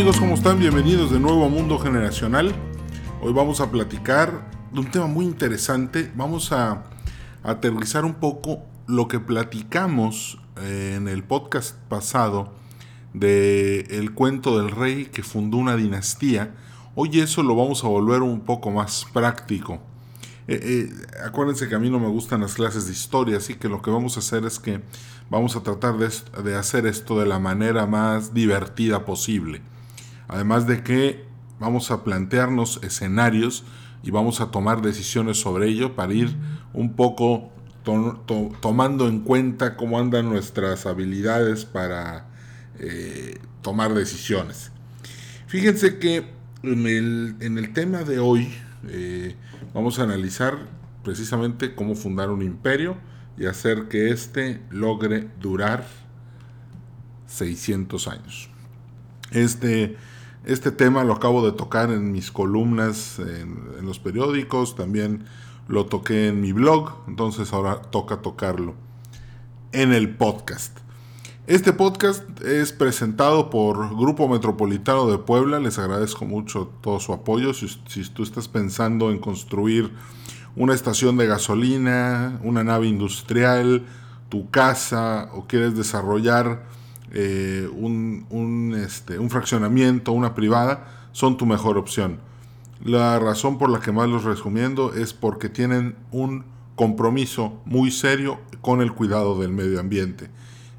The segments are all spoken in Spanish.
amigos? ¿Cómo están? Bienvenidos de nuevo a Mundo Generacional. Hoy vamos a platicar de un tema muy interesante. Vamos a, aterrizar un poco lo que platicamos eh, en el podcast pasado de el cuento del rey que fundó una dinastía. Hoy eso lo vamos a volver un poco más práctico. Eh, eh, acuérdense que a mí no me gustan las clases de historia, así que lo que vamos a hacer es que vamos a tratar de, hacer esto de la manera más divertida posible. Además de que vamos a plantearnos escenarios y vamos a tomar decisiones sobre ello para ir un poco tomando en cuenta cómo andan nuestras habilidades para eh, tomar decisiones. Fíjense que en el, tema de hoy eh, vamos a analizar precisamente cómo fundar un imperio y hacer que éste logre durar 600 años. Este, este tema lo acabo de tocar en mis columnas en, los periódicos, también lo toqué en mi blog, entonces ahora toca tocarlo en el podcast. Este podcast es presentado por Grupo Metropolitano de Puebla, les agradezco mucho todo su apoyo, si tú estás pensando en construir una estación de gasolina, una nave industrial, tu casa o quieres desarrollar eh, un, este, un fraccionamiento, una privada, son tu mejor opción. La razón por la que más los recomiendo es porque tienen un compromiso muy serio con el cuidado del medio ambiente.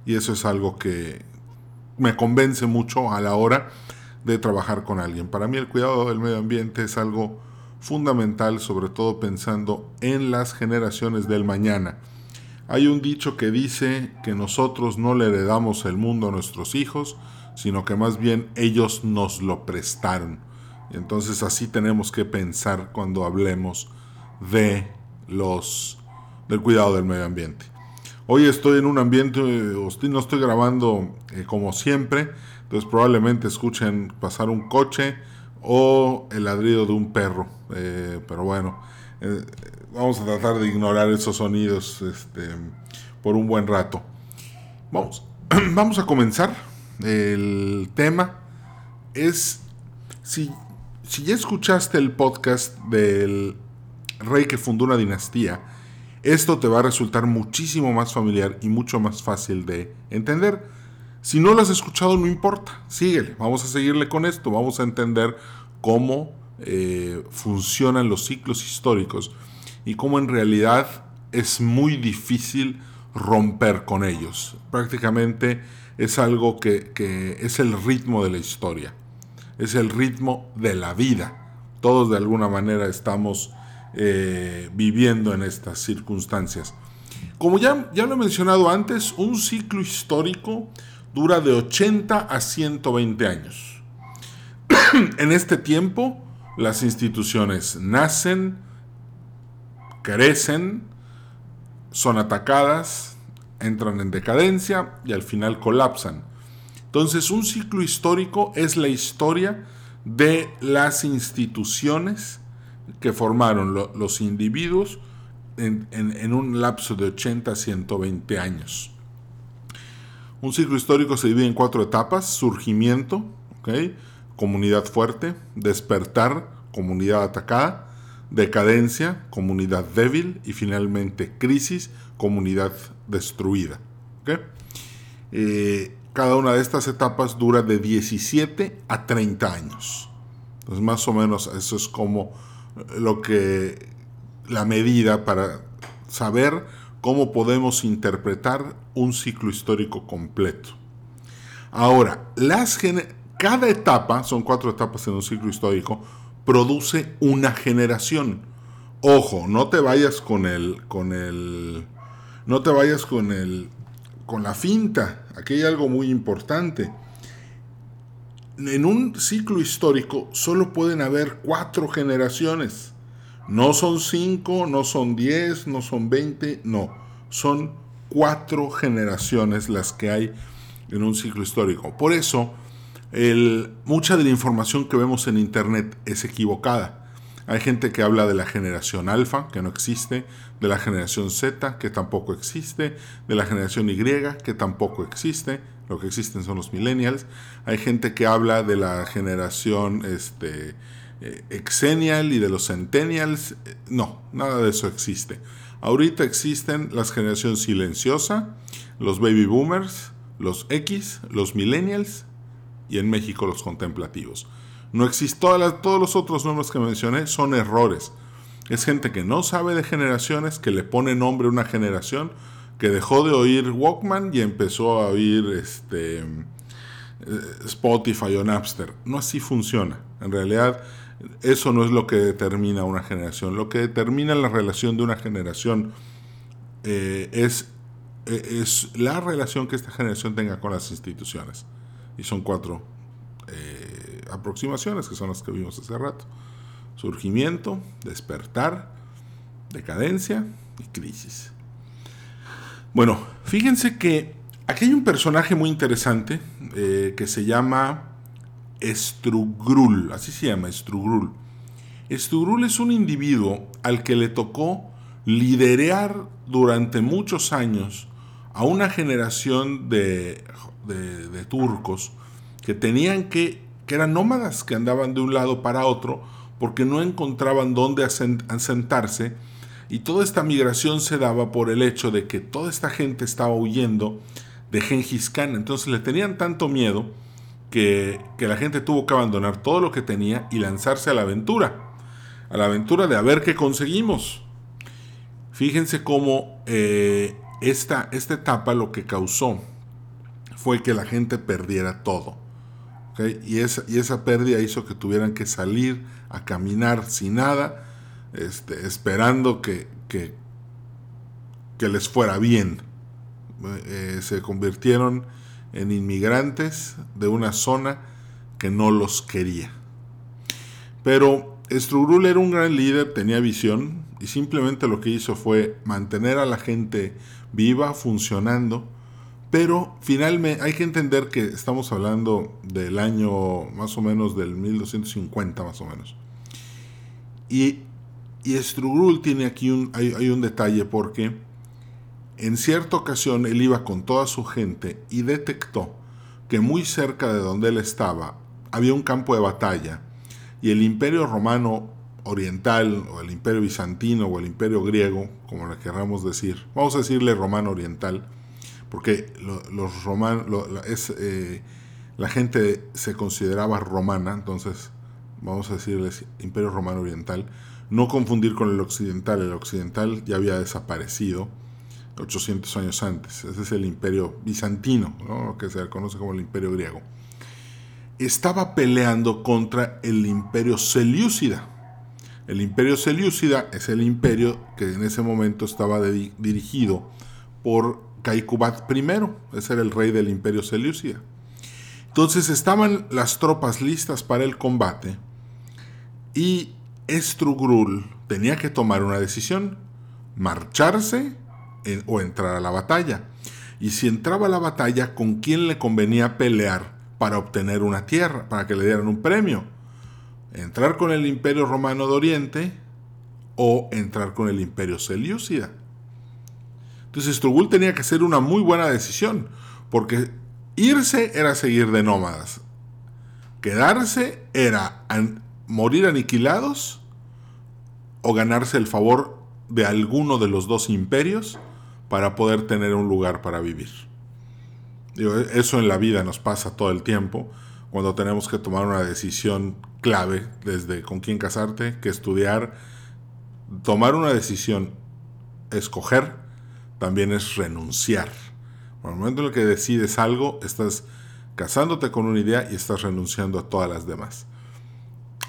Y eso es algo que me convence mucho a la hora de trabajar con alguien. Para mí el cuidado del medio ambiente es algo fundamental, sobre todo pensando en las generaciones del mañana. Hay un dicho que dice que nosotros no le heredamos el mundo a nuestros hijos, sino que más bien ellos nos lo prestaron. Entonces así tenemos que pensar cuando hablemos de los del cuidado del medio ambiente. Hoy estoy en un ambiente, no estoy grabando eh, como siempre, entonces probablemente escuchen pasar un coche, o el ladrido de un perro. Eh, pero bueno, eh, vamos a tratar de ignorar esos sonidos este, por un buen rato. Vamos, vamos a comenzar. El tema es, si, si ya escuchaste el podcast del rey que fundó una dinastía, esto te va a resultar muchísimo más familiar y mucho más fácil de entender. Si no lo has escuchado, no importa, síguele, vamos a seguirle con esto, vamos a entender cómo eh, funcionan los ciclos históricos y cómo en realidad es muy difícil romper con ellos. Prácticamente es algo que, es el ritmo de la historia, es el ritmo de la vida. Todos de alguna manera estamos eh, viviendo en estas circunstancias. Como ya, ya lo he mencionado antes, un ciclo histórico dura de 80 a 120 años. en este tiempo, las instituciones nacen, crecen, son atacadas, entran en decadencia y al final colapsan. Entonces, un ciclo histórico es la historia de las instituciones que formaron los individuos en, en, un lapso de 80 a 120 años. Un ciclo histórico se divide en cuatro etapas, surgimiento, comunidad fuerte, despertar, comunidad atacada, decadencia, comunidad débil y finalmente crisis, comunidad destruida. Eh, cada una de estas etapas dura de 17 a 30 años. Entonces más o menos eso es como lo que la medida para saber cómo podemos interpretar un ciclo histórico completo. Ahora, las cada etapa, son cuatro etapas en un ciclo histórico, produce una generación. Ojo, no te vayas con el, con el, no te vayas con el, con la finta. Aquí hay algo muy importante. En un ciclo histórico solo pueden haber cuatro generaciones. No son cinco, no son diez, no son veinte, no. Son cuatro generaciones las que hay en un ciclo histórico. Por eso, mucha de la información que vemos en Internet es equivocada. Hay gente que habla de la generación alfa, que no existe, de la generación Z, que tampoco existe, de la generación Y, que tampoco existe, lo que existen son los millennials. Hay gente que habla de la generación este, eh, y de los centennials. No, nada de eso existe. Ahorita existen las generación silenciosa, los baby boomers, los X, los millennials y en México los contemplativos. No existe, todos los otros nombres que mencioné son errores. Es gente que no sabe de generaciones, que le pone nombre a una generación, que dejó de oír Walkman y empezó a oír este, eh, Spotify o Napster. No así funciona. En realidad, eso no es lo que determina una generación. Lo que determina la relación de una generación eh, es, eh, es la relación que esta generación tenga con las instituciones. Y son cuatro aproximaciones, que son las que vimos hace rato. Surgimiento, despertar, decadencia y crisis. Bueno, fíjense que aquí hay un personaje muy interesante eh, que se llama Strugrul, así se llama, Strugrul. Strugrul es un individuo al que le tocó liderear durante muchos años a una generación de, de turcos que tenían que que eran nómadas que andaban de un lado para otro porque no encontraban dónde asentarse y toda esta migración se daba por el hecho de que toda esta gente estaba huyendo de Gengis Khan. Entonces le tenían tanto miedo que, la gente tuvo que abandonar todo lo que tenía y lanzarse a la aventura. A la aventura de a ver qué conseguimos. Fíjense cómo eh, esta, esta etapa lo que causó fue que la gente perdiera todo. Y, esa, y esa pérdida hizo que tuvieran que salir a caminar sin nada, este, esperando que, que, les fuera bien. Eh, se convirtieron en inmigrantes de una zona que no los quería. Pero Strugrul era un gran líder, tenía visión y simplemente lo que hizo fue mantener a la gente viva, funcionando, pero finalmente hay que entender que estamos hablando del año más o menos del 1250 más o menos. Y, y Strugrul tiene aquí un, hay, hay un detalle porque en cierta ocasión él iba con toda su gente y detectó que muy cerca de donde él estaba había un campo de batalla y el imperio romano oriental o el imperio bizantino o el imperio griego, como le querramos decir, vamos a decirle romano oriental, porque los romanos, eh, la gente se consideraba romana, entonces vamos a decirles Imperio Romano Oriental, no confundir con el occidental, el occidental ya había desaparecido 800 años antes, ese es el imperio bizantino, lo que se conoce como el imperio griego. Estaba peleando contra el imperio selyúcida. El imperio selyúcida es el imperio que en ese momento estaba dirigido por Caicubad I, ese era el rey del imperio Seleucia. Entonces estaban las tropas listas para el combate y Estrugrul tenía que tomar una decisión, marcharse o entrar a la batalla. Y si entraba a la batalla, ¿con quién le convenía pelear para obtener una tierra, para que le dieran un premio? ¿Entrar con el imperio romano de Oriente o entrar con el imperio Seleucida? Entonces Strugul tenía que hacer una muy buena decisión, porque irse era seguir de nómadas, quedarse era morir aniquilados o ganarse el favor de alguno de los dos imperios para poder tener un lugar para vivir. eso en la vida nos pasa todo el tiempo, cuando tenemos que tomar una decisión clave, desde con quién casarte, qué estudiar, tomar una decisión, escoger también es renunciar. En el momento en el que decides algo, estás casándote con una idea y estás renunciando a todas las demás.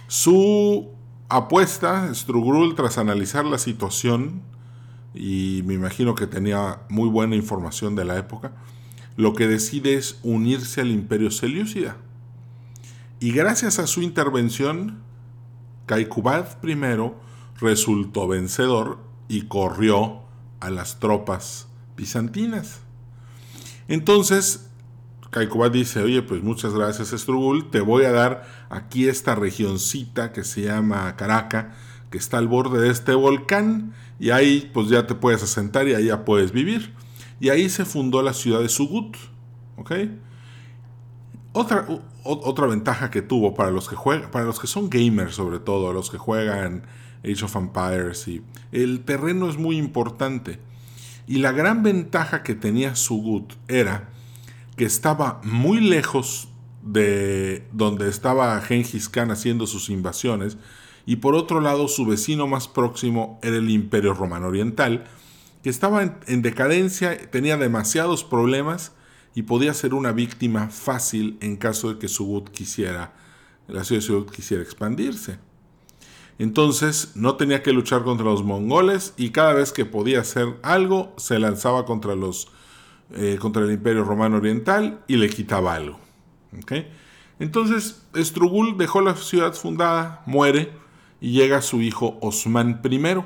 Su apuesta, Strugrul, tras analizar la situación, y me imagino que tenía muy buena información de la época, lo que decide es unirse al imperio Seleucida. Y gracias a su intervención, Caicubad I resultó vencedor y corrió a las tropas bizantinas. Entonces, Caicubad dice, oye, pues muchas gracias Estrugul, te voy a dar aquí esta regioncita que se llama Caraca, que está al borde de este volcán y ahí pues ya te puedes asentar y ahí ya puedes vivir. Y ahí se fundó la ciudad de Sugut. ¿Ok? Otra, otra ventaja que tuvo para los que juegan, para los que son gamers sobre todo, los que juegan Age of Empires, y el terreno es muy importante. Y la gran ventaja que tenía Sugut era que estaba muy lejos de donde estaba Genghis Khan haciendo sus invasiones, y por otro lado su vecino más próximo era el Imperio Romano Oriental, que estaba en, decadencia, tenía demasiados problemas y podía ser una víctima fácil en caso de que Sugut quisiera, la ciudad de Sugut quisiera expandirse. Entonces no tenía que luchar contra los mongoles y cada vez que podía hacer algo se lanzaba contra, los, eh, contra el Imperio Romano Oriental y le quitaba algo. Entonces Estrugul dejó la ciudad fundada, muere y llega su hijo Osman I.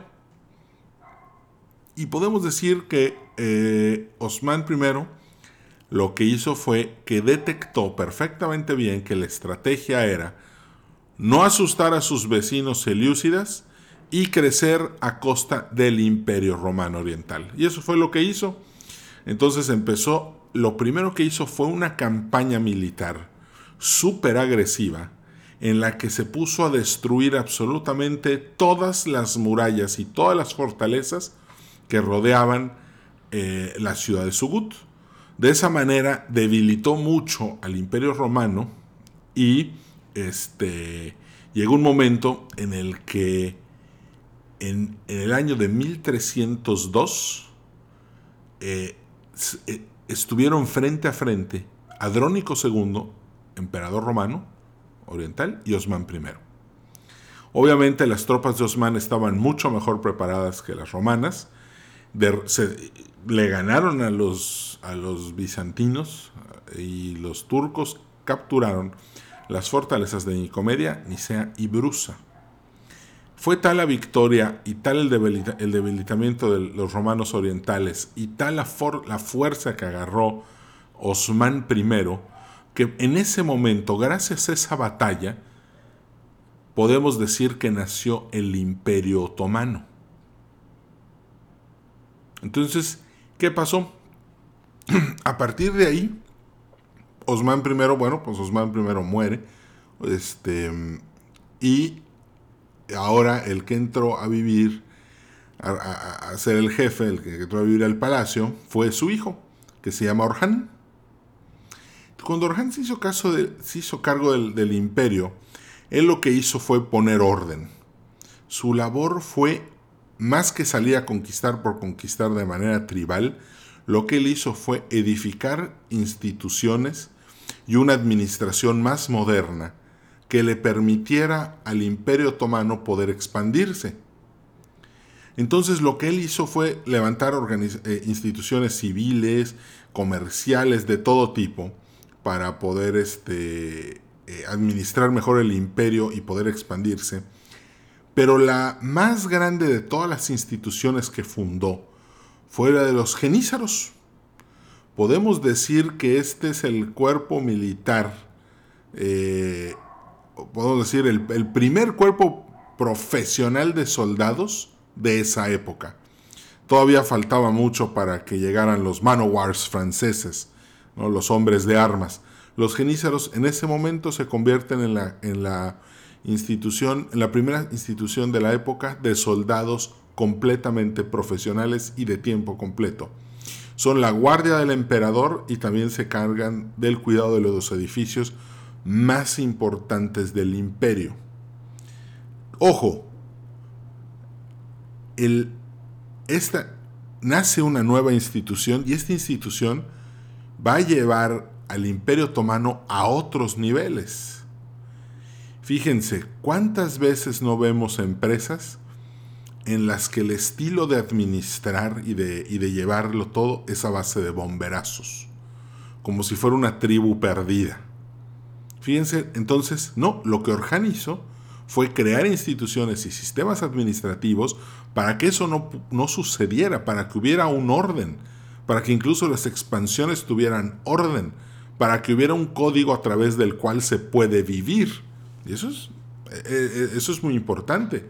Y podemos decir que eh, Osman I lo que hizo fue que detectó perfectamente bien que la estrategia era no asustar a sus vecinos selyúcidas y crecer a costa del imperio romano oriental. Y eso fue lo que hizo. Entonces empezó, lo primero que hizo fue una campaña militar súper agresiva en la que se puso a destruir absolutamente todas las murallas y todas las fortalezas que rodeaban eh, la ciudad de Sugut. De esa manera debilitó mucho al imperio romano y este, llegó un momento en el que en, el año de 1302 eh, eh, estuvieron frente a frente Adrónico II, emperador romano oriental, y Osman I. Obviamente las tropas de Osman estaban mucho mejor preparadas que las romanas. Le ganaron a los, a los bizantinos y los turcos capturaron las fortalezas de Nicomedia, Nicea y Brusa. Fue tal la victoria y tal el, debilitamiento de los romanos orientales y tal la, la fuerza que agarró Osman I, que en ese momento, gracias a esa batalla, podemos decir que nació el imperio otomano. Entonces, ¿qué pasó? a partir de ahí, Osman I, bueno, pues Osman I muere. Este, y ahora el que entró a vivir, a, ser el jefe, el que entró a vivir al palacio, fue su hijo, que se llama Orhan. Cuando Orhan se hizo, caso de, se hizo cargo del, del imperio, él lo que hizo fue poner orden. Su labor fue, más que salir a conquistar por conquistar de manera tribal, lo que él hizo fue edificar instituciones y una administración más moderna que le permitiera al imperio otomano poder expandirse. Entonces lo que él hizo fue levantar eh, instituciones civiles, comerciales, de todo tipo, para poder este, eh, administrar mejor el imperio y poder expandirse. Pero la más grande de todas las instituciones que fundó fue la de los genízaros podemos decir que este es el cuerpo militar, eh, podemos decir el, primer cuerpo profesional de soldados de esa época. Todavía faltaba mucho para que llegaran los manowars franceses, los hombres de armas. Los genízaros en ese momento se convierten en la, en la institución, la primera institución de la época de soldados completamente profesionales y de tiempo completo son la guardia del emperador y también se cargan del cuidado de los edificios más importantes del imperio. Ojo, el, esta, nace una nueva institución y esta institución va a llevar al imperio otomano a otros niveles. Fíjense, ¿cuántas veces no vemos empresas en las que el estilo de administrar y de, y de llevarlo todo es a base de bomberazos, como si fuera una tribu perdida. Fíjense, entonces, no, lo que Orhan hizo fue crear instituciones y sistemas administrativos para que eso no, no sucediera, para que hubiera un orden, para que incluso las expansiones tuvieran orden, para que hubiera un código a través del cual se puede vivir. Y eso es, eh, eh, eso es muy importante.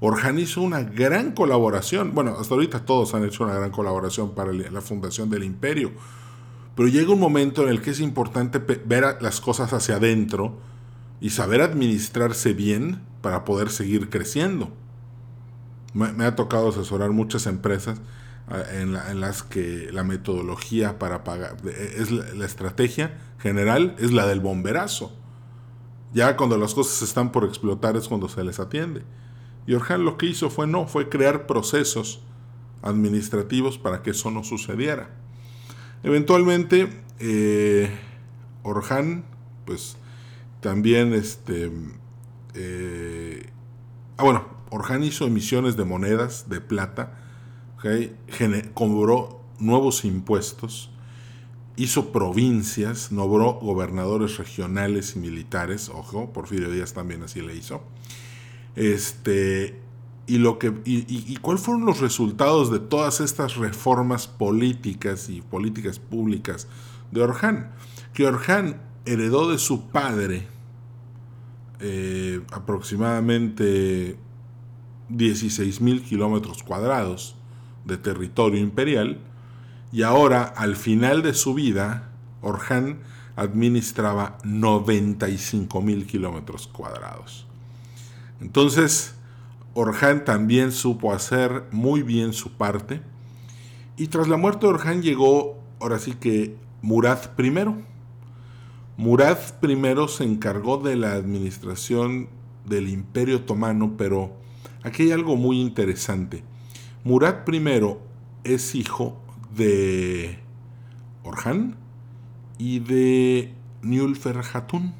Orhan hizo una gran colaboración. Bueno, hasta ahorita todos han hecho una gran colaboración para la fundación del imperio. Pero llega un momento en el que es importante ver las cosas hacia adentro y saber administrarse bien para poder seguir creciendo. Me, ha tocado asesorar muchas empresas ah, en, las que la metodología para pagar, es la, estrategia general es la del bomberazo. Ya cuando las cosas están por explotar es cuando se les atiende. Y Orhan lo que hizo fue no, fue crear procesos administrativos para que eso no sucediera. Eventualmente, eh, Orhan, pues también este. Eh, ah, bueno, Orhan hizo emisiones de monedas de plata, cobró nuevos impuestos, hizo provincias, nombró gobernadores regionales y militares, ojo, Porfirio Díaz también así le hizo. Este, y, lo que, y, cuáles fueron los resultados de todas estas reformas políticas y políticas públicas de Orhan. Que Orhan heredó de su padre eh, aproximadamente 16 mil kilómetros cuadrados de territorio imperial y ahora al final de su vida Orhan administraba 95 mil kilómetros cuadrados. Entonces, Orhan también supo hacer muy bien su parte. Y tras la muerte de Orhan llegó, ahora sí que, Murad I. Murad I se encargó de la administración del Imperio Otomano, pero aquí hay algo muy interesante. Murad I es hijo de Orhan y de Nulfer Hatun.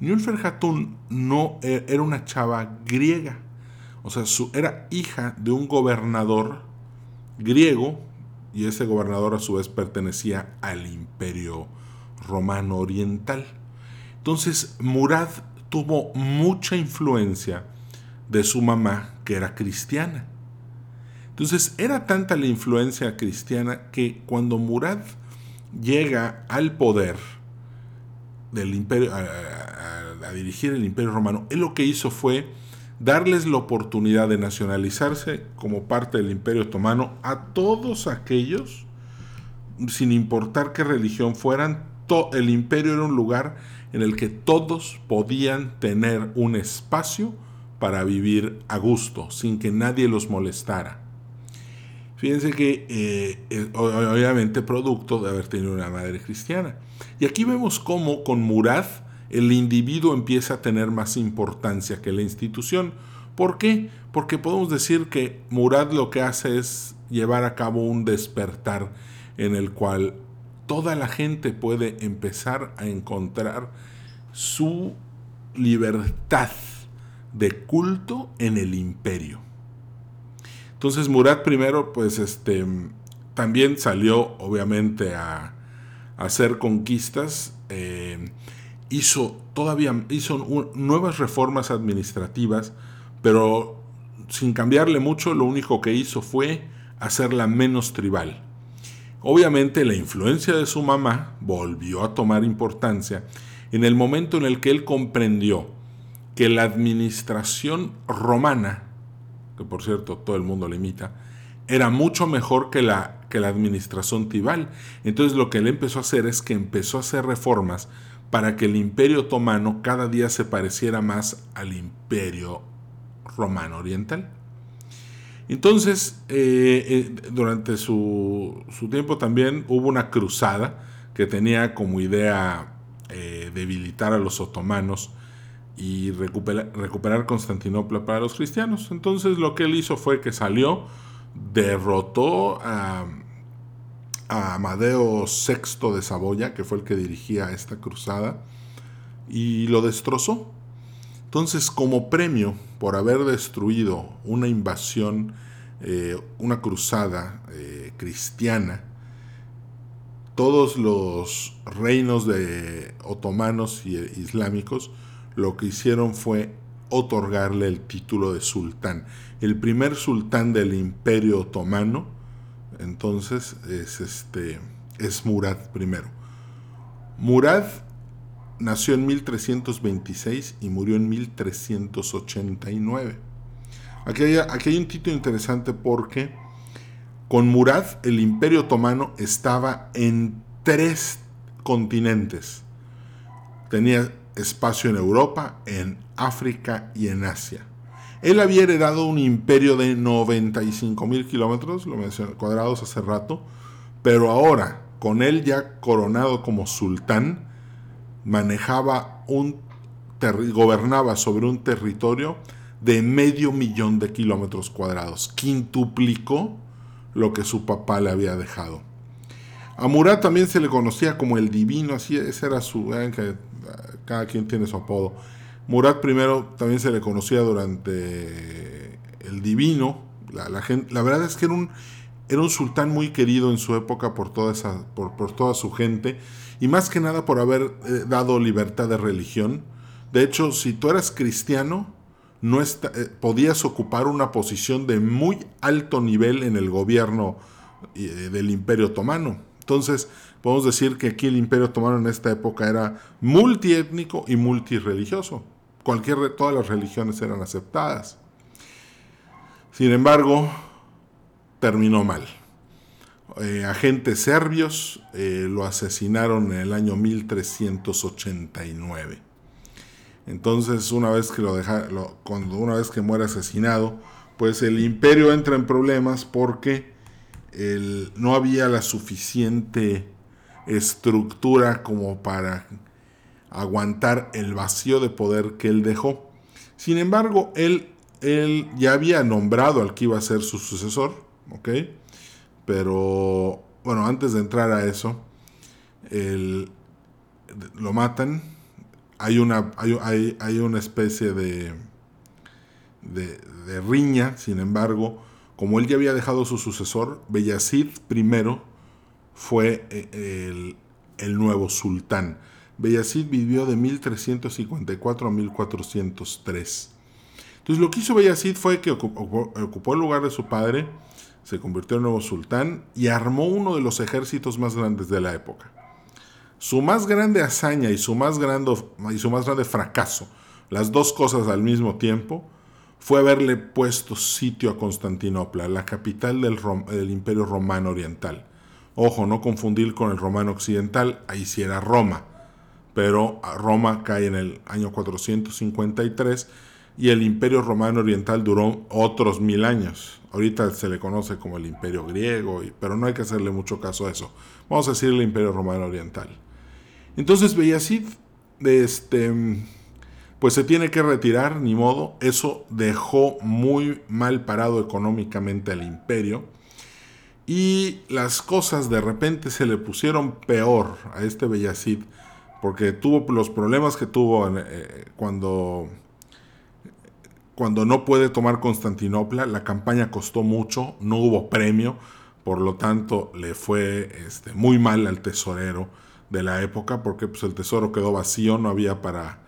Nulfer Hatun no e, era una chava griega o sea, era hija de un gobernador griego y ese gobernador a su vez pertenecía al imperio romano oriental. Entonces Murad tuvo mucha influencia de su mamá que era cristiana. Entonces era tanta la influencia cristiana que cuando Murad llega al poder del imperio, a dirigir el imperio romano, él lo que hizo fue darles la oportunidad de nacionalizarse como parte del Imperio Otomano a todos aquellos, sin importar qué religión fueran, el imperio era un lugar en el que todos podían tener un espacio para vivir a gusto, sin que nadie los molestara. Fíjense que eh, obviamente producto de haber tenido una madre cristiana. Y aquí vemos cómo con Murad el individuo empieza a tener más importancia que la institución. ¿Por qué? Porque podemos decir que Murad lo que hace es llevar a cabo un despertar en el cual toda la gente puede empezar a encontrar su libertad de culto en el imperio. Entonces Murad primero, pues este, también salió obviamente a, hacer conquistas. Eh, hizo todavía hizo nuevas reformas administrativas, pero sin cambiarle mucho, lo único que hizo fue hacerla menos tribal. Obviamente la influencia de su mamá volvió a tomar importancia en el momento en el que él comprendió que la administración romana, que por cierto todo el mundo le imita, era mucho mejor que la, que la administración tribal. Entonces lo que él empezó a hacer es que empezó a hacer reformas para que el imperio otomano cada día se pareciera más al imperio romano oriental. Entonces, eh, eh, durante su, tiempo también hubo una cruzada que tenía como idea eh, debilitar a los otomanos y recuperar, Constantinopla para los cristianos. Entonces lo que él hizo fue que salió, derrotó a a Amadeo VI de Saboya, que fue el que dirigía esta cruzada, y lo destrozó. Entonces, como premio por haber destruido una invasión, eh, una cruzada eh, cristiana, todos los reinos de otomanos y islámicos lo que hicieron fue otorgarle el título de sultán. El primer sultán del imperio otomano entonces es, este, es Murad I. Murad nació en 1326 y murió en 1389. Aquí hay, aquí hay un título interesante porque con Murad el imperio otomano estaba en tres continentes. Tenía espacio en Europa, en África y en Asia. Él había heredado un imperio de 95 mil kilómetros, lo mencioné, cuadrados hace rato, pero ahora, con él ya coronado como sultán, manejaba un gobernaba sobre un territorio de medio millón de kilómetros cuadrados, quintuplicó lo que su papá le había dejado. A Murat también se le conocía como el divino, así ese era su, cada quien tiene su apodo. Murat primero también se le conocía durante el divino. La, gente, la verdad es que era un, era un sultán muy querido en su época por toda, esa, por, toda su gente y más que nada por haber eh, dado libertad de religión. De hecho, si tú eras cristiano, no eh, podías ocupar una posición de muy alto nivel en el gobierno eh, del Imperio Otomano. Entonces, podemos decir que aquí el Imperio Otomano en esta época era multiétnico y multireligioso cualquier, todas las religiones eran aceptadas. Sin embargo, terminó mal. Eh, agentes serbios eh, lo asesinaron en el año 1389. Entonces, una vez que lo deja, cuando una vez que muere asesinado, pues el imperio entra en problemas porque no había la suficiente estructura como para aguantar el vacío de poder que él dejó. Sin embargo, él, él ya había nombrado al que iba a ser su sucesor, ¿ok? Pero, bueno, antes de entrar a eso, lo matan. Hay una, hay, hay, una especie de, de, de, riña, sin embargo, como él ya había dejado su sucesor, Beyazid I fue eh, el, nuevo sultán. Beyazid vivió de 1354 a 1403. Entonces lo que hizo Beyazid fue que ocupó, el lugar de su padre, se convirtió en nuevo sultán y armó uno de los ejércitos más grandes de la época. Su más grande hazaña y su más grande, y su más grande fracaso, las dos cosas al mismo tiempo, fue haberle puesto sitio a Constantinopla, la capital del Imperio Romano Oriental. Ojo, no confundir con el Romano Occidental, ahí sí era Roma pero Roma cae en el año 453 y el imperio romano oriental duró otros mil años. Ahorita se le conoce como el imperio griego, pero no hay que hacerle mucho caso a eso. Vamos a decir el imperio romano oriental. Entonces Beyazid, este, pues se tiene que retirar, ni modo. Eso dejó muy mal parado económicamente al imperio. Y las cosas de repente se le pusieron peor a este Beyazid porque tuvo los problemas que tuvo eh, cuando, cuando no puede tomar Constantinopla, la campaña costó mucho, no hubo premio, por lo tanto le fue este, muy mal al tesorero de la época, porque pues, el tesoro quedó vacío, no había para,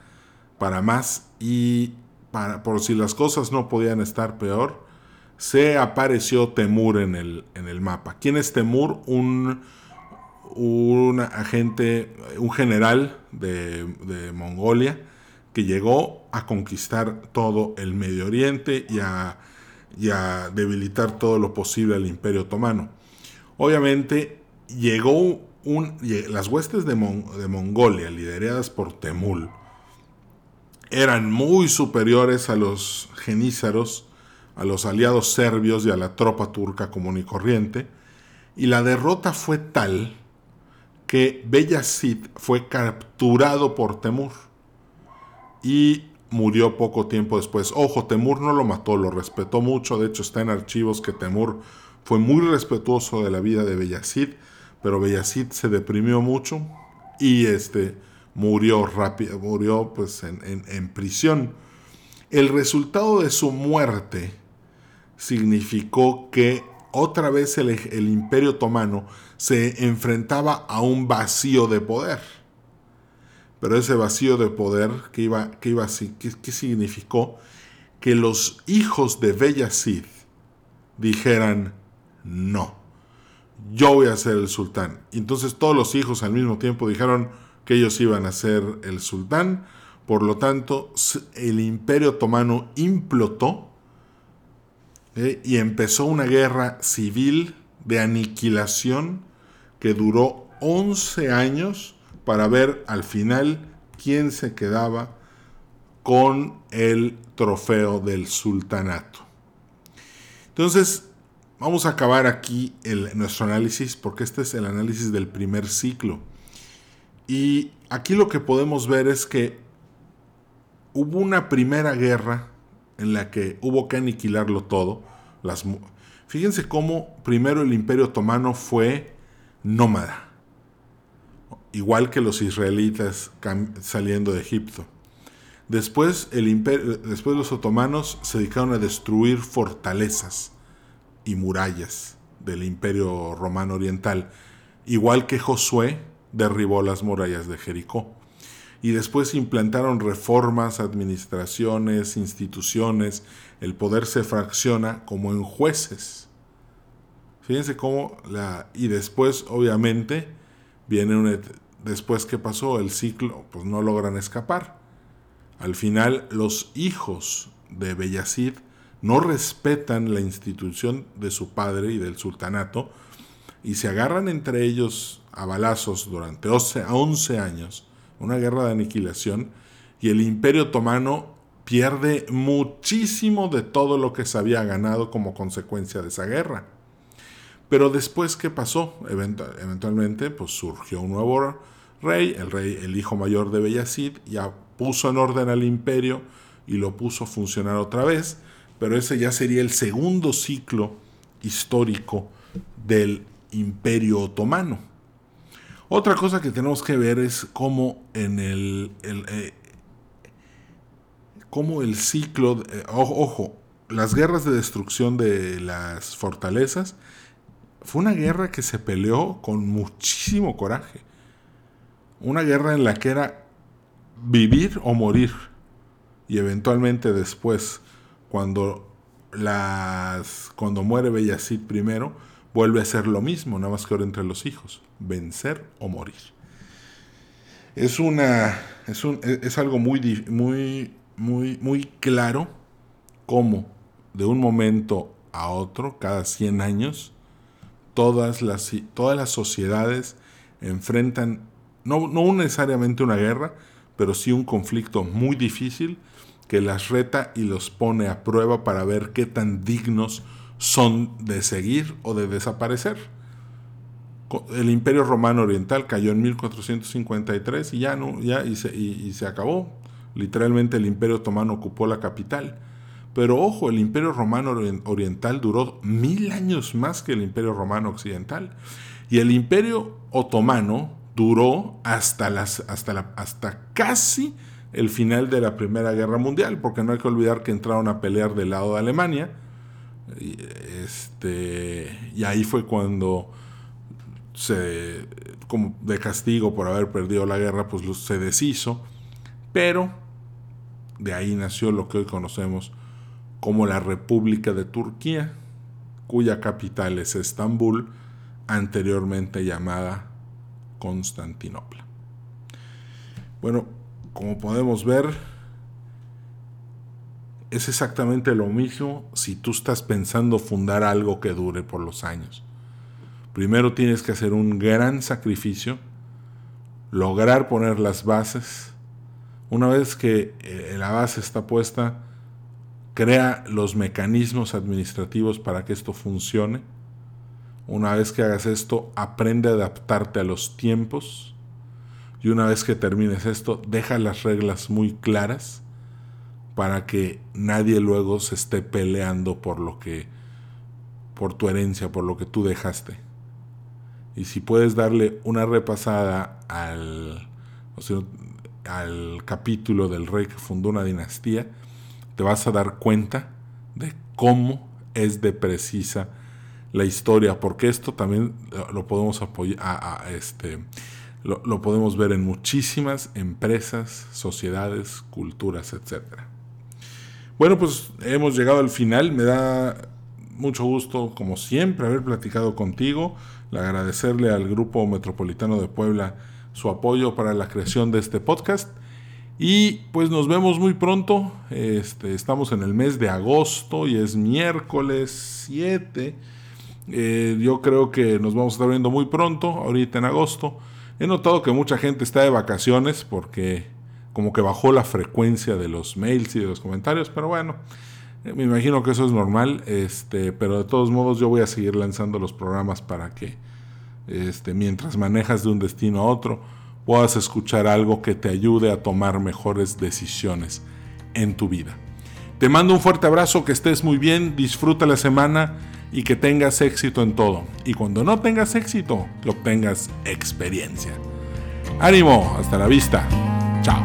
para más, y para, por si las cosas no podían estar peor, se apareció Temur en el, en el mapa. ¿Quién es Temur? Un un agente, un general de, Mongolia que llegó a conquistar todo el Medio Oriente y a, debilitar todo lo posible al Imperio Otomano. Obviamente llegó un, las huestes de, de Mongolia, lideradas por Temul, eran muy superiores a los genízaros, a los aliados serbios y a la tropa turca común y corriente, y la derrota fue tal que Beyazid fue capturado por Temur y murió poco tiempo después. Ojo, Temur no lo mató, lo respetó mucho, de hecho está en archivos que Temur fue muy respetuoso de la vida de Beyazid, pero Beyazid se deprimió mucho y este, murió rápido, murió pues en, en prisión. El resultado de su muerte significó que otra vez el, imperio otomano se enfrentaba a un vacío de poder. Pero ese vacío de poder, ¿qué, iba, qué, iba, qué significó? Que los hijos de Beyazid dijeran, no, yo voy a ser el sultán. Entonces todos los hijos al mismo tiempo dijeron que ellos iban a ser el sultán. Por lo tanto, el imperio otomano implotó ¿eh? y empezó una guerra civil de aniquilación que duró 11 años para ver al final quién se quedaba con el trofeo del sultanato. Entonces, vamos a acabar aquí el, nuestro análisis porque este es el análisis del primer ciclo. Y aquí lo que podemos ver es que hubo una primera guerra en la que hubo que aniquilarlo todo. Fíjense cómo primero el imperio otomano fue nómada, igual que los israelitas saliendo de Egipto. Después, el después los otomanos se dedicaron a destruir fortalezas y murallas del imperio romano oriental, igual que Josué derribó las murallas de Jericó. Y después implantaron reformas, administraciones, instituciones, el poder se fracciona como en jueces. Fíjense cómo la... Y después, obviamente, viene un... Después que pasó el ciclo, pues no logran escapar al final, los hijos de Beyazid no respetan la institución de su padre y del sultanato y se agarran entre ellos a balazos durante 11 años, una guerra de aniquilación, y el imperio otomano pierde muchísimo de todo lo que se había ganado como consecuencia de esa guerra. Pero después, ¿qué pasó? Eventualmente, pues surgió un nuevo rey, el rey, el hijo mayor de Beyazid, ya puso en orden al imperio y lo puso a funcionar otra vez, pero ese ya sería el segundo ciclo histórico del imperio otomano. Otra cosa que tenemos que ver es cómo en el, eh, cómo el ciclo, eh, ojo, las guerras de destrucción de las fortalezas, fue una guerra que se peleó con muchísimo coraje. Una guerra en la que era vivir o morir. Y eventualmente después, cuando, las, cuando muere Bellacid primero, vuelve a ser lo mismo, nada más que ahora entre los hijos, vencer o morir. Es, una, es, un, es algo muy, muy, muy, muy claro cómo de un momento a otro, cada 100 años, todas las, todas las sociedades enfrentan no, no necesariamente una guerra, pero sí un conflicto muy difícil que las reta y los pone a prueba para ver qué tan dignos de seguir o de desaparecer. El Imperio Romano Oriental cayó en 1453 y ya no, ya y se, acabó. Literalmente el Imperio Otomano ocupó la capital. Pero ojo, el Imperio Romano Oriental duró mil años más que el Imperio Romano Occidental. Y el Imperio Otomano duró hasta, las, hasta, hasta casi el final de la Primera Guerra Mundial, porque no hay que olvidar que entraron a pelear del lado de Alemania. Y, este, y ahí fue cuando se, como de castigo por haber perdido la guerra, pues se deshizo. Pero de ahí nació lo que hoy conocemos como la República de Turquía, cuya capital es Estambul, anteriormente llamada Constantinopla. Bueno, como podemos ver, es exactamente lo mismo si tú estás pensando fundar algo que dure por los años. Primero tienes que hacer un gran sacrificio, lograr poner las bases. Una vez que eh, la base está puesta, crea los mecanismos administrativos para que esto funcione una vez que hagas esto, aprende a adaptarte a los tiempos. Y una vez que termines esto, deja las reglas muy claras para que nadie luego se esté peleando por lo que por tu herencia, por lo que tú dejaste. Y si puedes darle una repasada al, al capítulo del rey que fundó una dinastía, te vas a dar cuenta de cómo es de precisa la historia, porque esto también lo podemos apoyar, a, este, lo, podemos ver en muchísimas empresas, sociedades, culturas, etc. Bueno, pues hemos llegado al final. Me da mucho gusto, como siempre, haber platicado contigo. agradecerle al Grupo Metropolitano de Puebla su apoyo para la creación de este podcast. Y pues nos vemos muy pronto. Este, estamos en el mes de agosto y es miércoles 7. Eh, yo creo que nos vamos a estar viendo muy pronto, ahorita en agosto. He notado que mucha gente está de vacaciones porque como que bajó la frecuencia de los mails y de los comentarios, pero bueno, eh, me imagino que eso es normal, este, pero de todos modos yo voy a seguir lanzando los programas para que este, mientras manejas de un destino a otro, puedas escuchar algo que te ayude a tomar mejores decisiones en tu vida. Te mando un fuerte abrazo, que estés muy bien, disfruta la semana y que tengas éxito en todo. Y cuando no tengas éxito, que obtengas experiencia. Ánimo, hasta la vista. 炸